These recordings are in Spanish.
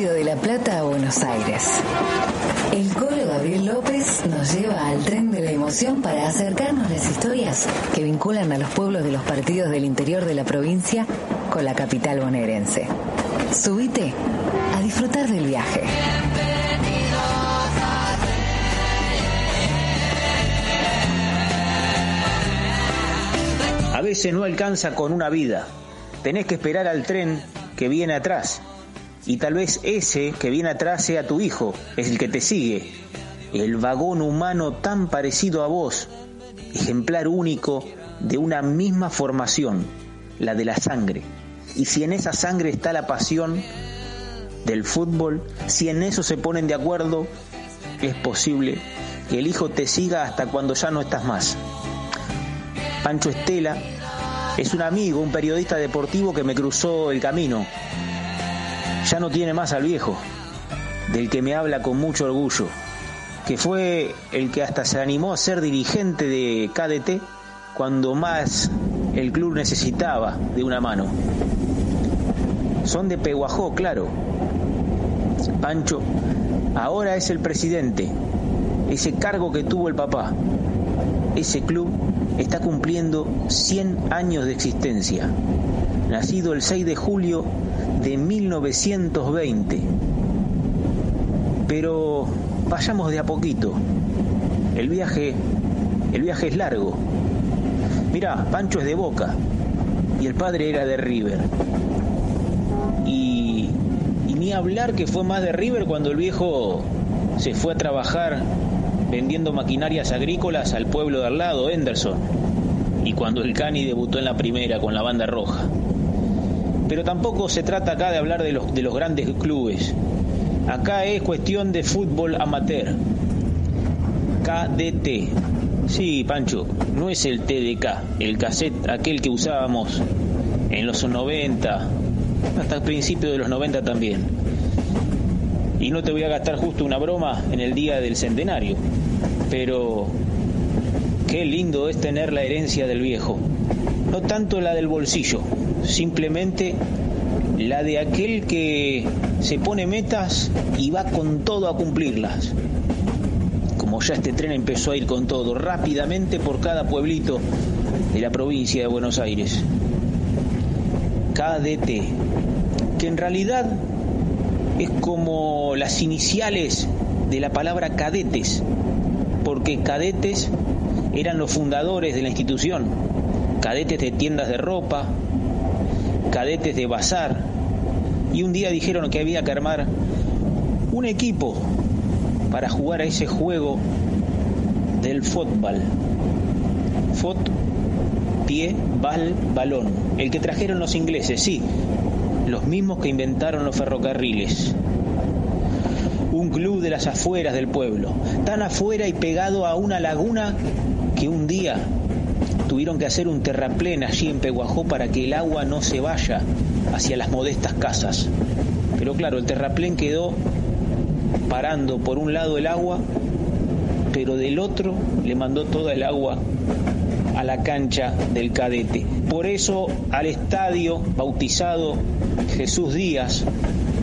De la Plata a Buenos Aires. El Colo Gabriel López nos lleva al tren de la emoción para acercarnos las historias que vinculan a los pueblos de los partidos del interior de la provincia con la capital bonaerense. Subite a disfrutar del viaje. A veces no alcanza con una vida. Tenés que esperar al tren que viene atrás. Y tal vez ese que viene atrás sea tu hijo, es el que te sigue. El vagón humano tan parecido a vos, ejemplar único de una misma formación, la de la sangre. Y si en esa sangre está la pasión del fútbol, si en eso se ponen de acuerdo, es posible que el hijo te siga hasta cuando ya no estás más. Pancho Estela es un amigo, un periodista deportivo que me cruzó el camino. Ya no tiene más al viejo, del que me habla con mucho orgullo, que fue el que hasta se animó a ser dirigente de KDT cuando más el club necesitaba de una mano. Son de Peguajó, claro. Pancho ahora es el presidente, ese cargo que tuvo el papá. Ese club está cumpliendo 100 años de existencia, nacido el 6 de julio de 1920. Pero vayamos de a poquito. El viaje, el viaje es largo. Mira, Pancho es de Boca y el padre era de River. Y, y ni hablar que fue más de River cuando el viejo se fue a trabajar vendiendo maquinarias agrícolas al pueblo de al lado, Henderson, y cuando el Cani debutó en la primera con la banda roja. Pero tampoco se trata acá de hablar de los, de los grandes clubes. Acá es cuestión de fútbol amateur. KDT. Sí, Pancho, no es el TDK, el cassette, aquel que usábamos en los 90, hasta el principio de los 90 también. Y no te voy a gastar justo una broma en el día del centenario, pero qué lindo es tener la herencia del viejo. No tanto la del bolsillo, simplemente la de aquel que se pone metas y va con todo a cumplirlas. Como ya este tren empezó a ir con todo, rápidamente por cada pueblito de la provincia de Buenos Aires. KDT, que en realidad es como las iniciales de la palabra cadetes, porque cadetes eran los fundadores de la institución, cadetes de tiendas de ropa, cadetes de bazar, y un día dijeron que había que armar un equipo para jugar a ese juego del fútbol. Fot, pie, bal, balón. El que trajeron los ingleses, sí, los mismos que inventaron los ferrocarriles. Un club de las afueras del pueblo, tan afuera y pegado a una laguna que un día tuvieron que hacer un terraplén allí en Peguajó para que el agua no se vaya hacia las modestas casas. Pero claro, el terraplén quedó parando por un lado el agua, pero del otro le mandó toda el agua a la cancha del cadete. Por eso al estadio bautizado Jesús Díaz,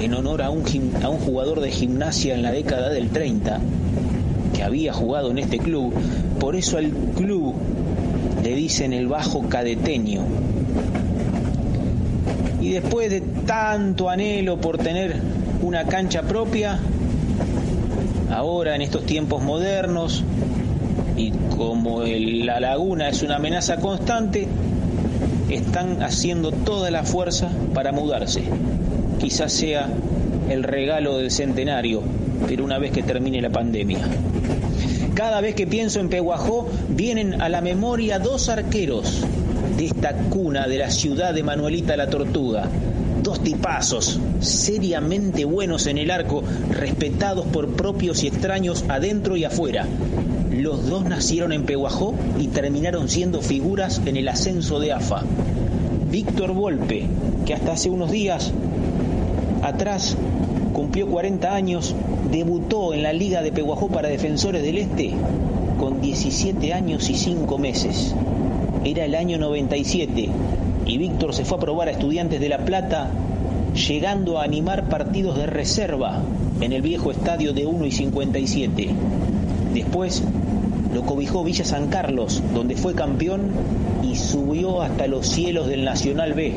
en honor a un, a un jugador de gimnasia en la década del 30, que había jugado en este club, por eso al club le dicen el bajo cadeteño. Y después de tanto anhelo por tener una cancha propia, ahora en estos tiempos modernos, y como la laguna es una amenaza constante, están haciendo toda la fuerza para mudarse. Quizás sea el regalo del centenario, pero una vez que termine la pandemia. Cada vez que pienso en Peguajó, vienen a la memoria dos arqueros de esta cuna de la ciudad de Manuelita la Tortuga. Dos tipazos, seriamente buenos en el arco, respetados por propios y extraños adentro y afuera. Los dos nacieron en Peguajó y terminaron siendo figuras en el ascenso de AFA. Víctor Volpe, que hasta hace unos días atrás cumplió 40 años, debutó en la Liga de Peguajó para Defensores del Este con 17 años y 5 meses. Era el año 97 y Víctor se fue a probar a Estudiantes de La Plata llegando a animar partidos de reserva en el viejo estadio de 1 y 57. Después lo cobijó Villa San Carlos, donde fue campeón y subió hasta los cielos del Nacional B.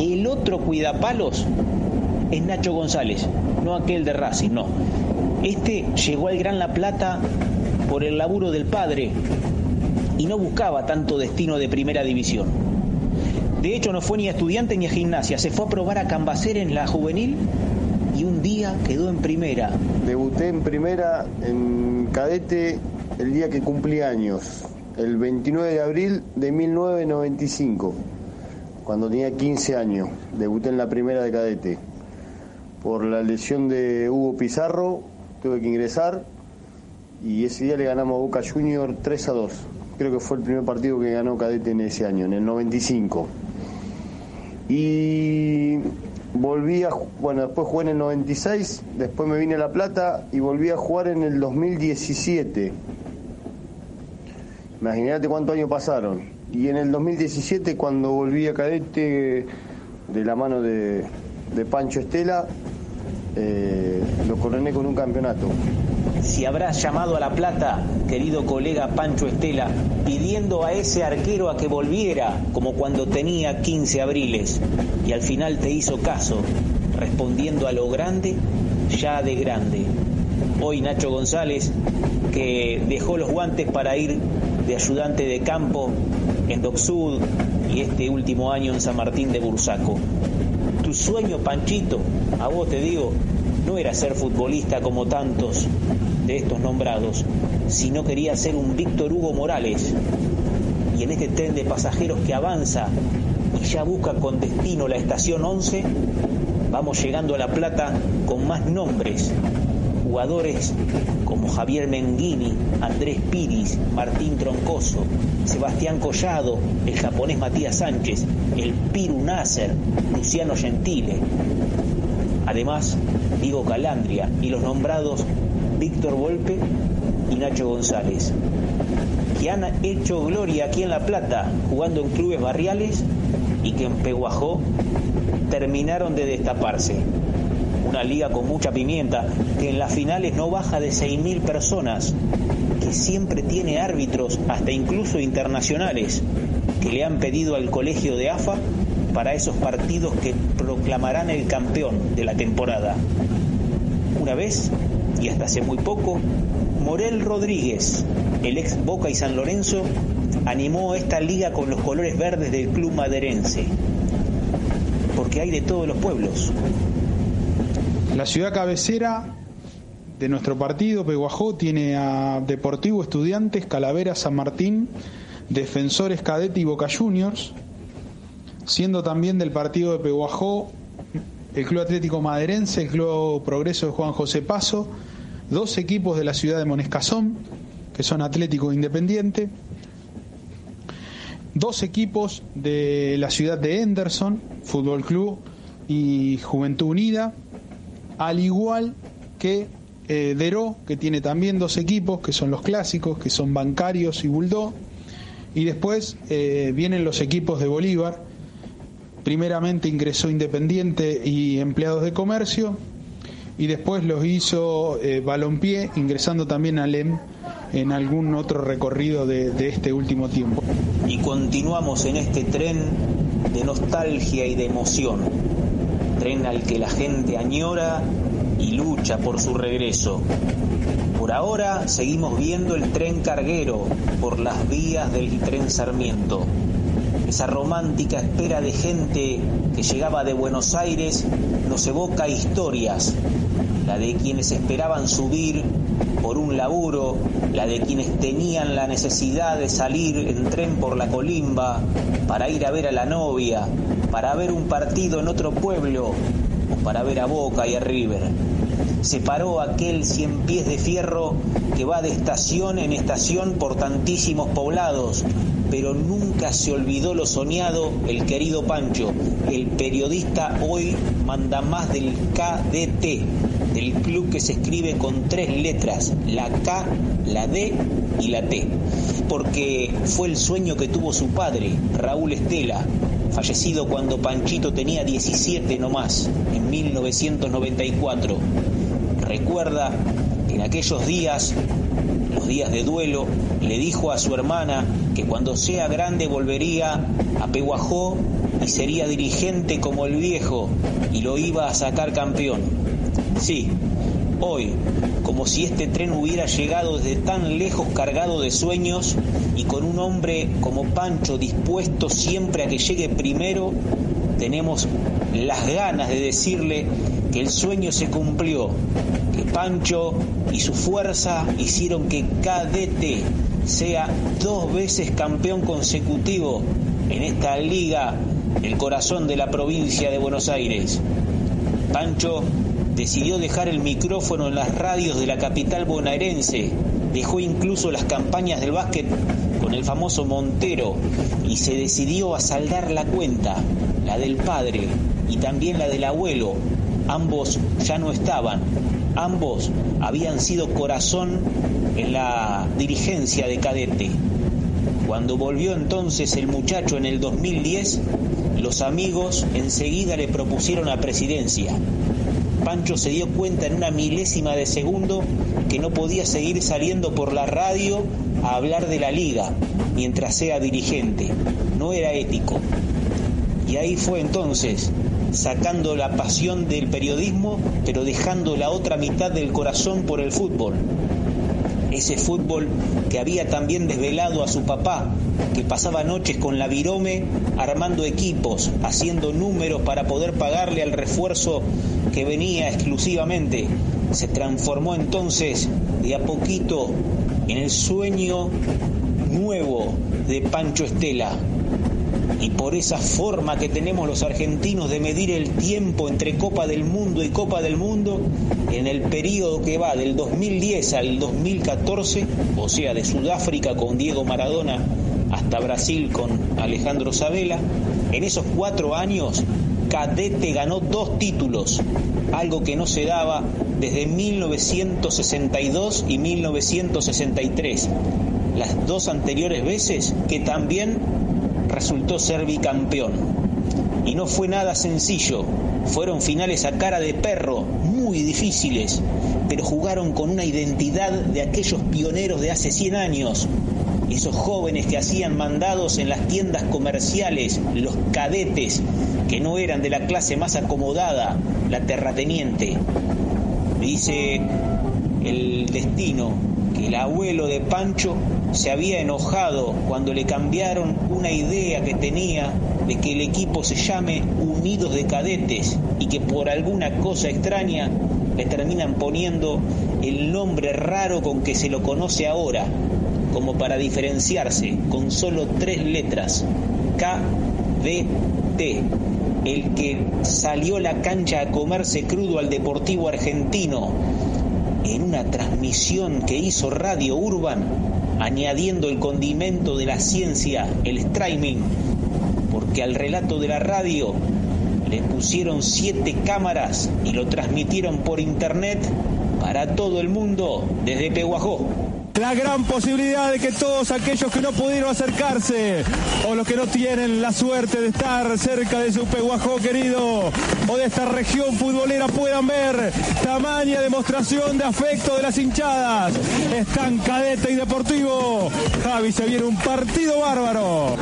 El otro cuidapalos es Nacho González, no aquel de Racing, no. Este llegó al Gran La Plata por el laburo del padre y no buscaba tanto destino de primera división. De hecho, no fue ni a estudiante ni a gimnasia, se fue a probar a Cambacer en la juvenil y un día quedó en primera. Debuté en primera en cadete el día que cumplí años, el 29 de abril de 1995, cuando tenía 15 años. Debuté en la primera de cadete. Por la lesión de Hugo Pizarro tuve que ingresar y ese día le ganamos a Boca Junior 3 a 2. Creo que fue el primer partido que ganó Cadete en ese año, en el 95. Y volví a, bueno, después jugué en el 96, después me vine a La Plata y volví a jugar en el 2017. Imagínate cuántos años pasaron. Y en el 2017, cuando volví a Cadete de la mano de, Pancho Estela, eh, lo coroné con un campeonato si habrás llamado a La Plata, querido colega Pancho Estela, pidiendo a ese arquero a que volviera como cuando tenía 15 abriles y al final te hizo caso, respondiendo a lo grande, ya de grande. Hoy Nacho González, que dejó los guantes para ir de ayudante de campo en Docsud y este último año en San Martín de Bursaco. Sueño, Panchito, a vos te digo, no era ser futbolista como tantos de estos nombrados, sino quería ser un Víctor Hugo Morales. Y en este tren de pasajeros que avanza y ya busca con destino la estación 11, vamos llegando a La Plata con más nombres, jugadores como Javier Menghini, Andrés Piris, Martín Troncoso, Sebastián Collado, el japonés Matías Sánchez, el Piru Nasser, Luciano Gentile. Además, Diego Calandria y los nombrados Víctor Volpe y Nacho González, que han hecho gloria aquí en La Plata jugando en clubes barriales y que en Peguajó terminaron de destaparse. Una liga con mucha pimienta, que en las finales no baja de 6.000 personas, que siempre tiene árbitros, hasta incluso internacionales, que le han pedido al colegio de AFA para esos partidos que proclamarán el campeón de la temporada. Una vez y hasta hace muy poco, Morel Rodríguez, el ex Boca y San Lorenzo, animó esta liga con los colores verdes del club maderense, porque hay de todos los pueblos. La ciudad cabecera de nuestro partido, Peguajó, tiene a Deportivo Estudiantes, Calavera, San Martín, Defensores Cadete y Boca Juniors, siendo también del partido de Peguajó el Club Atlético Maderense, el Club Progreso de Juan José Paso, dos equipos de la ciudad de Monescazón, que son Atlético Independiente, dos equipos de la ciudad de Henderson, Fútbol Club y Juventud Unida, al igual que eh, Deró, que tiene también dos equipos, que son los clásicos, que son Bancarios y Buldó, y después eh, vienen los equipos de Bolívar, primeramente ingresó Independiente y Empleados de Comercio, y después los hizo eh, Balompié, ingresando también a LEM en algún otro recorrido de este último tiempo. Y continuamos en este tren de nostalgia y de emoción, tren al que la gente añora y lucha por su regreso. Por ahora seguimos viendo el tren carguero por las vías del tren Sarmiento. Esa romántica espera de gente que llegaba de Buenos Aires nos evoca historias la de quienes esperaban subir por un laburo, la de quienes tenían la necesidad de salir en tren por la colimba para ir a ver a la novia, para ver un partido en otro pueblo o para ver a Boca y a River. Se paró aquel cien pies de fierro que va de estación en estación por tantísimos poblados, pero nunca se olvidó lo soñado el querido Pancho, el periodista hoy manda más del KDT, del club que se escribe con tres letras, la K, la D y la T, porque fue el sueño que tuvo su padre, Raúl Estela, fallecido cuando Panchito tenía 17 nomás, en 1994. Recuerda que en aquellos días, los días de duelo, le dijo a su hermana que cuando sea grande volvería a Peguajó y sería dirigente como el viejo y lo iba a sacar campeón. Sí, hoy, como si este tren hubiera llegado desde tan lejos cargado de sueños y con un hombre como Pancho dispuesto siempre a que llegue primero, tenemos las ganas de decirle que el sueño se cumplió, que Pancho y su fuerza hicieron que Cadete sea dos veces campeón consecutivo en esta liga, el corazón de la provincia de Buenos Aires. Pancho decidió dejar el micrófono en las radios de la capital bonaerense, dejó incluso las campañas del básquet con el famoso Montero y se decidió a saldar la cuenta, la del padre y también la del abuelo. Ambos ya no estaban, ambos habían sido corazón en la dirigencia de cadete. Cuando volvió entonces el muchacho en el 2010, los amigos enseguida le propusieron la presidencia. Pancho se dio cuenta en una milésima de segundo que no podía seguir saliendo por la radio a hablar de la liga mientras sea dirigente. No era ético. Y ahí fue entonces, sacando la pasión del periodismo, pero dejando la otra mitad del corazón por el fútbol. Ese fútbol que había también desvelado a su papá, que pasaba noches con la virome armando equipos, haciendo números para poder pagarle al refuerzo que venía exclusivamente, se transformó entonces de a poquito en el sueño nuevo de Pancho Estela. Y por esa forma que tenemos los argentinos de medir el tiempo entre Copa del Mundo y Copa del Mundo, en el periodo que va del 2010 al 2014, o sea, de Sudáfrica con Diego Maradona hasta Brasil con Alejandro Sabela, en esos cuatro años Cadete ganó dos títulos, algo que no se daba desde 1962 y 1963, las dos anteriores veces que también resultó ser bicampeón. Y no fue nada sencillo, fueron finales a cara de perro, muy difíciles, pero jugaron con una identidad de aquellos pioneros de hace 100 años, esos jóvenes que hacían mandados en las tiendas comerciales, los cadetes, que no eran de la clase más acomodada, la terrateniente. Dice el destino que el abuelo de Pancho se había enojado cuando le cambiaron una idea que tenía de que el equipo se llame Unidos de Cadetes y que por alguna cosa extraña le terminan poniendo el nombre raro con que se lo conoce ahora, como para diferenciarse con solo tres letras, KDT, el que salió a la cancha a comerse crudo al Deportivo Argentino en una transmisión que hizo Radio Urban, añadiendo el condimento de la ciencia, el streaming, porque al relato de la radio le pusieron siete cámaras y lo transmitieron por internet para todo el mundo desde Peguajó la gran posibilidad de que todos aquellos que no pudieron acercarse o los que no tienen la suerte de estar cerca de su peguajó querido o de esta región futbolera puedan ver tamaña demostración de afecto de las hinchadas. Están cadete y deportivo. Javi, se viene un partido bárbaro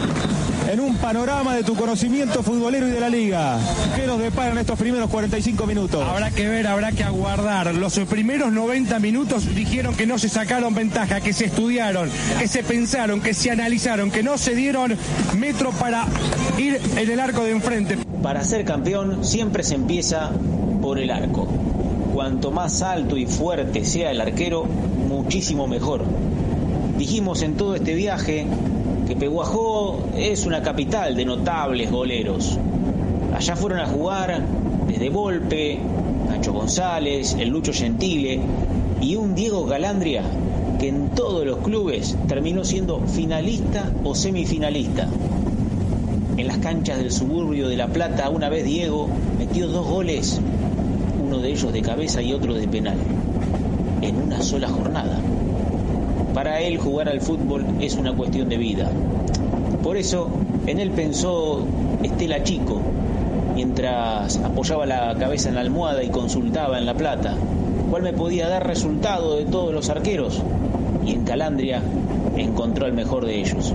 en un panorama de tu conocimiento futbolero y de la liga. ¿Qué nos deparan estos primeros 45 minutos? Habrá que ver, habrá que aguardar. Los primeros 90 minutos dijeron que no se sacaron ventaja, que se estudiaron, que se pensaron, que se analizaron, que no se dieron metro para ir en el arco de enfrente. Para ser campeón siempre se empieza por el arco. Cuanto más alto y fuerte sea el arquero, muchísimo mejor. Dijimos en todo este viaje que Peguajó es una capital de notables goleros. Allá fueron a jugar desde Volpe, Nacho González, el Lucho Gentile y un Diego Galandria que en todos los clubes terminó siendo finalista o semifinalista. En las canchas del suburbio de La Plata, una vez Diego metió dos goles, uno de ellos de cabeza y otro de penal, en una sola jornada. Para él jugar al fútbol es una cuestión de vida. Por eso, en él pensó Estela Chico, mientras apoyaba la cabeza en la almohada y consultaba en la plata, cuál me podía dar resultado de todos los arqueros, y en Calandria encontró el mejor de ellos.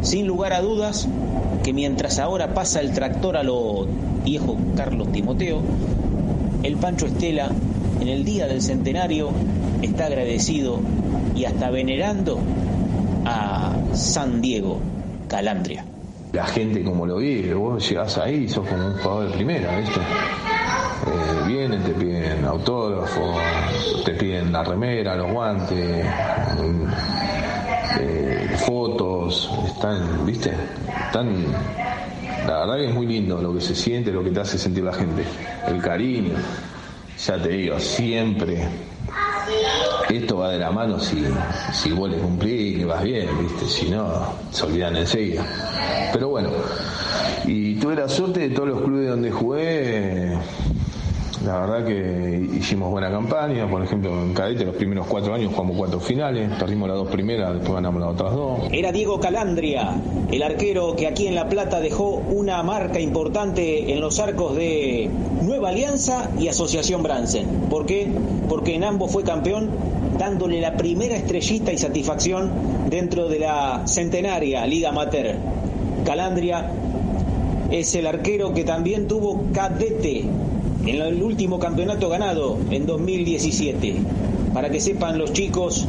Sin lugar a dudas, que mientras ahora pasa el tractor a lo viejo Carlos Timoteo, el Pancho Estela, en el día del centenario, está agradecido y hasta venerando a San Diego, Calandria. La gente como lo vive, vos llegás ahí y sos como un jugador de primera, ¿viste? Eh, vienen, te piden autógrafo, te piden la remera, los guantes, eh, fotos, están, ¿viste? La verdad que es muy lindo lo que se siente, lo que te hace sentir la gente, el cariño. Ya te digo, siempre esto va de la mano si, si vos le cumplís, que vas bien, ¿viste? Si no, se olvidan enseguida. Pero bueno, y tuve la suerte de todos los clubes donde jugué. La verdad que hicimos buena campaña, por ejemplo en Cadete los primeros cuatro años jugamos cuatro finales, perdimos las dos primeras, después ganamos las otras dos. Era Diego Calandria, el arquero que aquí en La Plata dejó una marca importante en los arcos de Nueva Alianza y Asociación Bransen. ¿Por qué? Porque en ambos fue campeón dándole la primera estrellita y satisfacción dentro de la centenaria Liga Amateur. Calandria es el arquero que también tuvo cadete en el último campeonato ganado en 2017. Para que sepan los chicos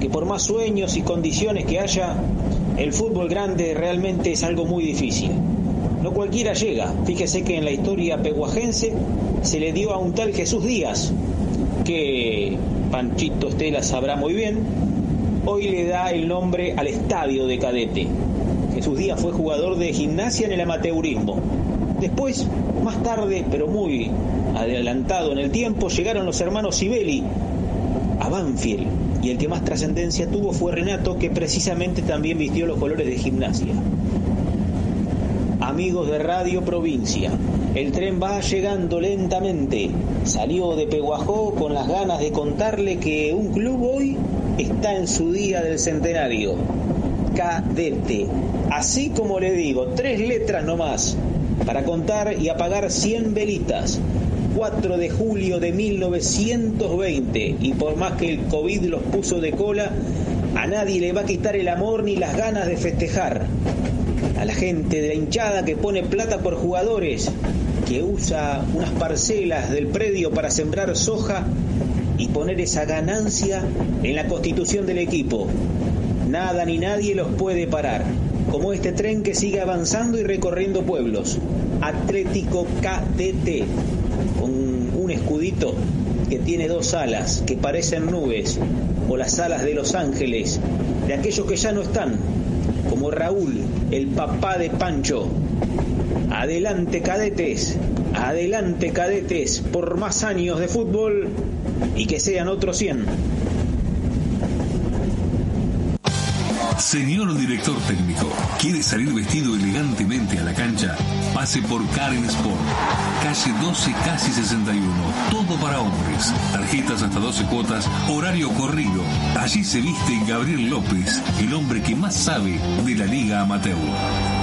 que por más sueños y condiciones que haya, el fútbol grande realmente es algo muy difícil. No cualquiera llega. Fíjese que en la historia peguajense se le dio a un tal Jesús Díaz, que Panchito Estela sabrá muy bien, hoy le da el nombre al estadio de cadete. Jesús Díaz fue jugador de gimnasia en el amateurismo. Después, más tarde, pero muy adelantado en el tiempo, llegaron los hermanos Sibeli a Banfield y el que más trascendencia tuvo fue Renato, que precisamente también vistió los colores de gimnasia. Amigos de Radio Provincia, el tren va llegando lentamente. Salió de Peguajó con las ganas de contarle que un club hoy está en su día del centenario. Cadete. Así como le digo, tres letras nomás para contar y apagar 100 velitas. 4 de julio de 1920 y por más que el COVID los puso de cola, a nadie le va a quitar el amor ni las ganas de festejar. A la gente de la hinchada que pone plata por jugadores, que usa unas parcelas del predio para sembrar soja y poner esa ganancia en la constitución del equipo. Nada ni nadie los puede parar, como este tren que sigue avanzando y recorriendo pueblos. Atlético KDT, con un escudito que tiene dos alas que parecen nubes, o las alas de los ángeles, de aquellos que ya no están, como Raúl, el papá de Pancho. Adelante cadetes, adelante cadetes, por más años de fútbol y que sean otros 100. Señor director técnico, ¿quiere salir vestido elegantemente a la cancha? Pase por Karen Sport, calle 12, casi 61. Todo para hombres. Tarjetas hasta 12 cuotas, horario corrido. Allí se viste Gabriel López, el hombre que más sabe de la Liga Amateur.